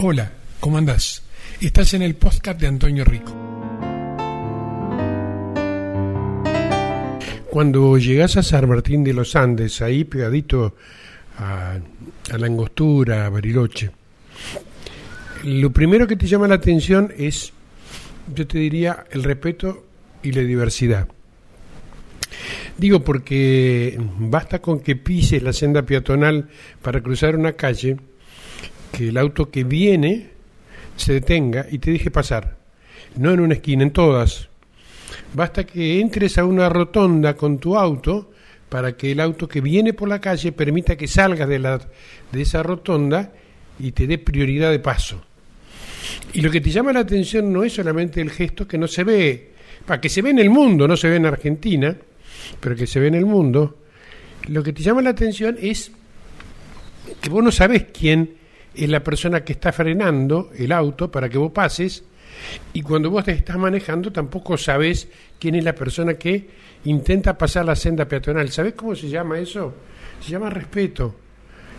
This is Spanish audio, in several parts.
Hola, ¿cómo andás? Estás en el podcast de Antonio Rico. Cuando llegás a San Martín de los Andes, ahí pegadito a, a la Angostura, a Bariloche, lo primero que te llama la atención es, yo te diría, el respeto y la diversidad. Digo porque basta con que pises la senda peatonal para cruzar una calle, que el auto que viene se detenga y te deje pasar. No en una esquina, en todas. Basta que entres a una rotonda con tu auto para que el auto que viene por la calle permita que salgas de, la, de esa rotonda y te dé prioridad de paso. Y lo que te llama la atención no es solamente el gesto que no se ve, para que se ve en el mundo, no se ve en Argentina, pero que se ve en el mundo, lo que te llama la atención es que vos no sabés quién es la persona que está frenando el auto para que vos pases y cuando vos te estás manejando tampoco sabés quién es la persona que intenta pasar la senda peatonal. ¿Sabés cómo se llama eso? Se llama respeto.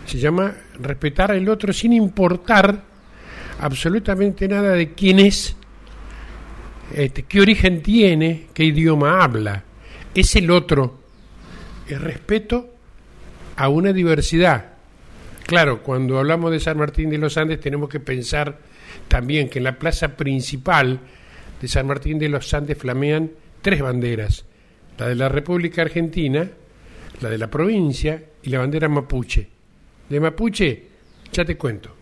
Se llama respetar al otro sin importar absolutamente nada de quién es, este, qué origen tiene, qué idioma habla es el otro, el respeto a una diversidad. Claro, cuando hablamos de San Martín de los Andes tenemos que pensar también que en la plaza principal de San Martín de los Andes flamean tres banderas, la de la República Argentina, la de la provincia y la bandera mapuche. De mapuche, ya te cuento.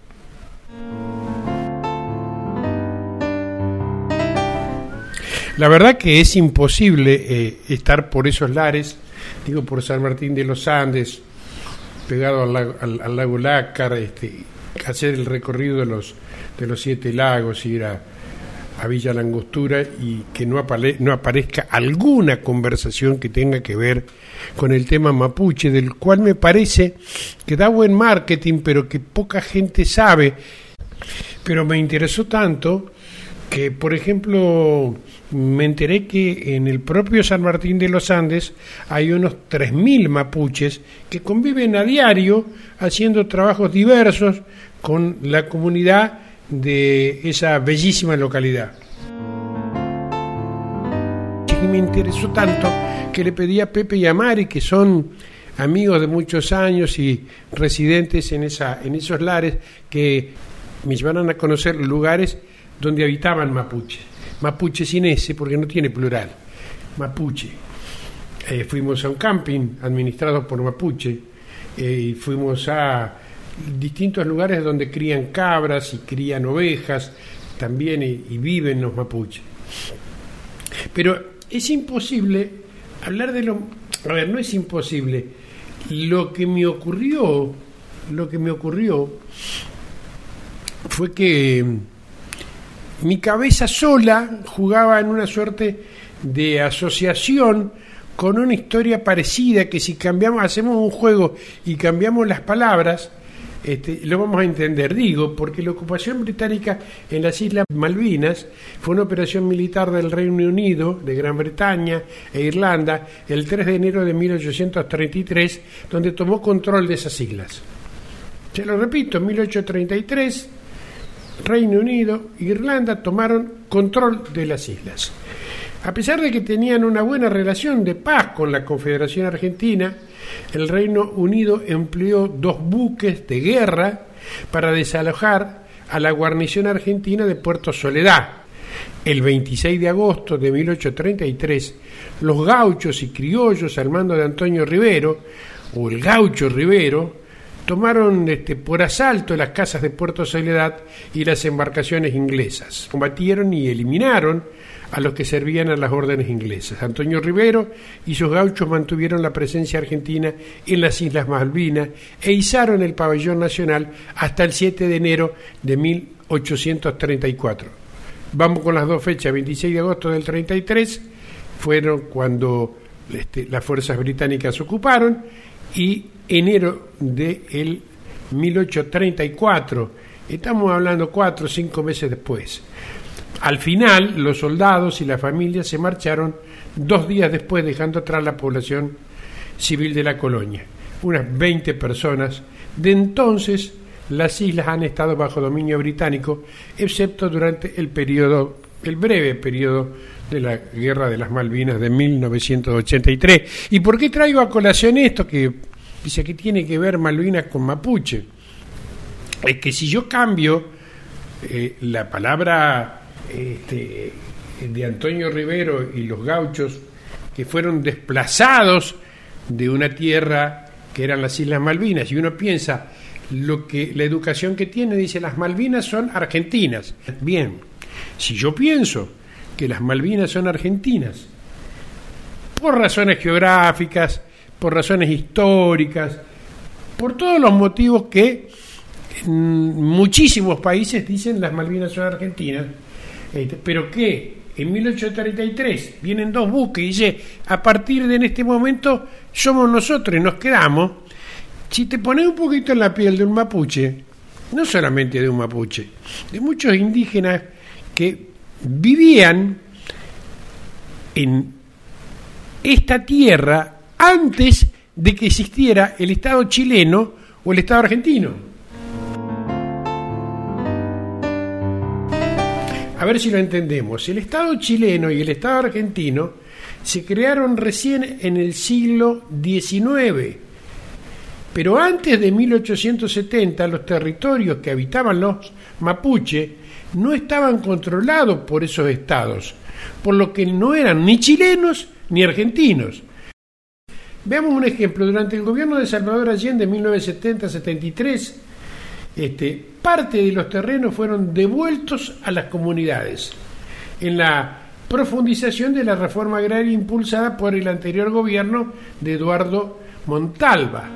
La verdad que es imposible eh, estar por esos lares, digo por San Martín de los Andes, pegado al, lago, Lácar, este, hacer el recorrido de los, de los siete lagos, ir a, Villa Langostura y que no, no aparezca alguna conversación que tenga que ver con el tema mapuche, del cual me parece que da buen marketing, pero que poca gente sabe. Pero me interesó tanto que, por ejemplo, me enteré que en el propio San Martín de los Andes hay unos 3.000 mapuches que conviven a diario haciendo trabajos diversos con la comunidad de esa bellísima localidad. Y me interesó tanto que le pedí a Pepe y a Mari, que son amigos de muchos años y residentes en, esa, en esos lares, que me llevaran a conocer lugares donde habitaban mapuches. Mapuche sin ese, porque no tiene plural. Mapuche. Eh, fuimos a un camping administrado por Mapuche eh, y fuimos a distintos lugares donde crían cabras y crían ovejas también y, viven los mapuches. Pero es imposible hablar de lo... A ver, no es imposible. Lo que me ocurrió, lo que me ocurrió fue que mi cabeza sola jugaba en una suerte de asociación con una historia parecida que si cambiamos, hacemos un juego y cambiamos las palabras, este, lo vamos a entender. Digo, porque la ocupación británica en las Islas Malvinas fue una operación militar del Reino Unido, de Gran Bretaña e Irlanda el 3 de enero de 1833, donde tomó control de esas islas. Se lo repito, 1833 Reino Unido e Irlanda tomaron control de las islas. A pesar de que tenían una buena relación de paz con la Confederación Argentina, el Reino Unido empleó dos buques de guerra para desalojar a la guarnición argentina de Puerto Soledad. El 26 de agosto de 1833, los gauchos y criollos al mando de Antonio Rivero, o el gaucho Rivero, tomaron este, por asalto las casas de Puerto Soledad y las embarcaciones inglesas. Combatieron y eliminaron a los que servían a las órdenes inglesas. Antonio Rivero y sus gauchos mantuvieron la presencia argentina en las Islas Malvinas e izaron el pabellón nacional hasta el 7 de enero de 1834. Vamos con las dos fechas, 26 de agosto del 33 fueron cuando este, las fuerzas británicas ocuparon y enero de el 1834. Estamos hablando cuatro o cinco meses después. Al final, los soldados y la familia se marcharon dos días después, dejando atrás la población civil de la colonia. Unas 20 personas. De entonces, las islas han estado bajo dominio británico, excepto durante el periodo, el breve periodo de la Guerra de las Malvinas de 1983. ¿Y por qué traigo a colación esto que dice que tiene que ver Malvinas con Mapuche? Es que si yo cambio eh, la palabra este, de Antonio Rivero y los gauchos que fueron desplazados de una tierra que eran las Islas Malvinas, y uno piensa lo que la educación que tiene dice las Malvinas son argentinas. Bien, si yo pienso que las Malvinas son argentinas. Por razones geográficas, por razones históricas, por todos los motivos que muchísimos países dicen las Malvinas son argentinas, este, pero que en 1833 vienen dos buques y dice, a partir de en este momento somos nosotros y nos quedamos, si te pones un poquito en la piel de un mapuche, no solamente de un mapuche, de muchos indígenas que vivían en esta tierra antes de que existiera el Estado chileno o el Estado argentino. A ver si lo entendemos. El Estado chileno y el Estado argentino se crearon recién en el siglo XIX. Pero antes de 1870 los territorios que habitaban los mapuche no estaban controlados por esos estados, por lo que no eran ni chilenos ni argentinos. Veamos un ejemplo. Durante el gobierno de Salvador Allende en 1970-73, este, parte de los terrenos fueron devueltos a las comunidades en la profundización de la reforma agraria impulsada por el anterior gobierno de Eduardo Montalva.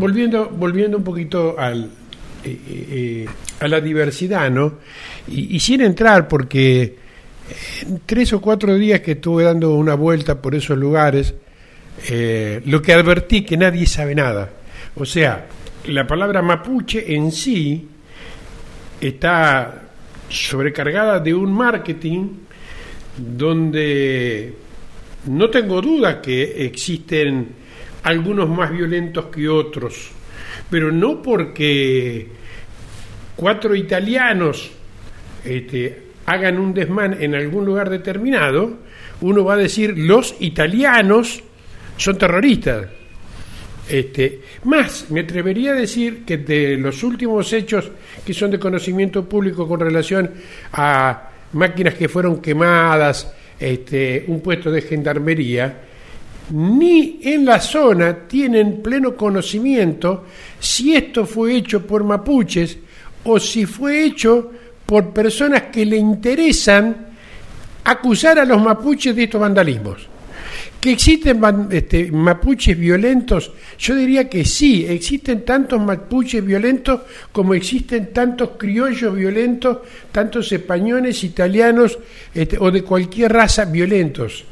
Volviendo, volviendo un poquito al, eh, eh, eh, a la diversidad, ¿no? Y, sin entrar, porque en tres o cuatro días que estuve dando una vuelta por esos lugares, lo que advertí que nadie sabe nada. O sea, la palabra mapuche en sí está sobrecargada de un marketing donde no tengo duda que existen algunos más violentos que otros, pero no porque cuatro italianos este, hagan un desmán en algún lugar determinado, uno va a decir los italianos son terroristas. Este, más, me atrevería a decir que de los últimos hechos que son de conocimiento público con relación a máquinas que fueron quemadas, este, un puesto de gendarmería, ni en la zona tienen pleno conocimiento si esto fue hecho por mapuches o si fue hecho por personas que le interesan acusar a los mapuches de estos vandalismos. ¿Que existen este, mapuches violentos? Yo diría que sí, existen tantos mapuches violentos como existen tantos criollos violentos, tantos españoles, italianos este, o de cualquier raza violentos.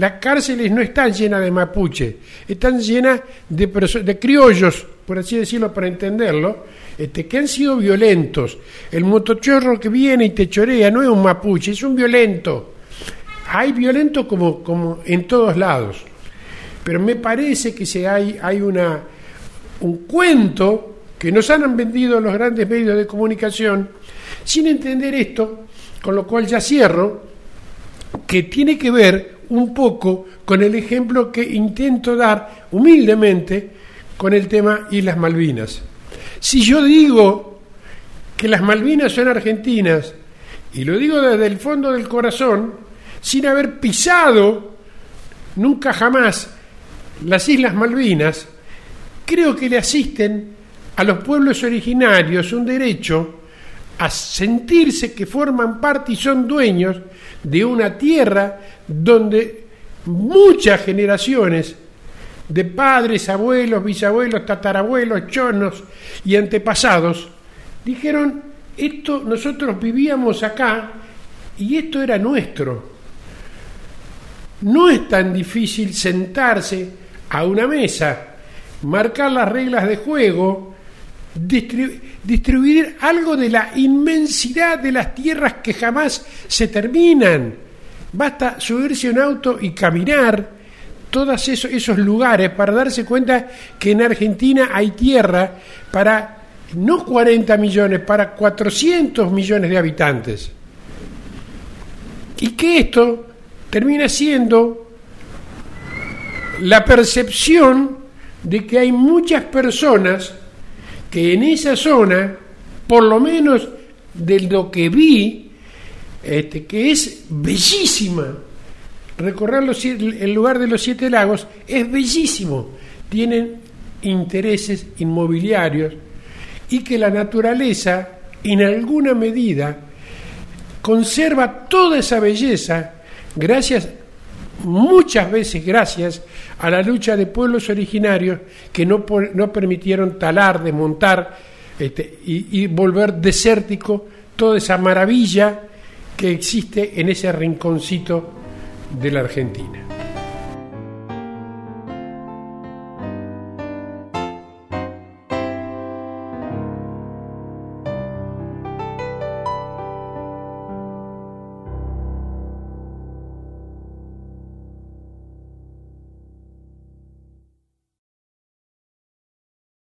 Las cárceles no están llenas de mapuches, están llenas de, de criollos, por así decirlo, para entenderlo, este, que han sido violentos. El motochorro que viene y te chorea no es un mapuche, es un violento hay violento como, como en todos lados, pero me parece que se hay, hay una, un cuento que nos han vendido los grandes medios de comunicación sin entender esto, con lo cual ya cierro, que tiene que ver un poco con el ejemplo que intento dar humildemente con el tema Islas Malvinas. Si yo digo que las Malvinas son argentinas, y lo digo desde el fondo del corazón, sin haber pisado nunca jamás las Islas Malvinas, creo que le asisten a los pueblos originarios un derecho a sentirse que forman parte y son dueños de una tierra donde muchas generaciones de padres, abuelos, bisabuelos, tatarabuelos, chonos y antepasados dijeron, esto nosotros vivíamos acá y esto era nuestro. No es tan difícil sentarse a una mesa, marcar las reglas de juego, distribuir algo de la inmensidad de las tierras que jamás se terminan. Basta subirse a un auto y caminar todos esos, esos lugares para darse cuenta que en Argentina hay tierra para no 40 millones, para 400 millones de habitantes. Y que esto termina siendo la percepción de que hay muchas personas que en esa zona, por lo menos de lo que vi, este, que es bellísima. Recorrer los, el lugar de los siete lagos es bellísimo. Tienen intereses inmobiliarios y que la naturaleza, en alguna medida, conserva toda esa belleza gracias, muchas veces gracias a la lucha de pueblos originarios que no, no permitieron talar, desmontar este, y, y volver desértico toda esa maravilla que existe en ese rinconcito de la Argentina.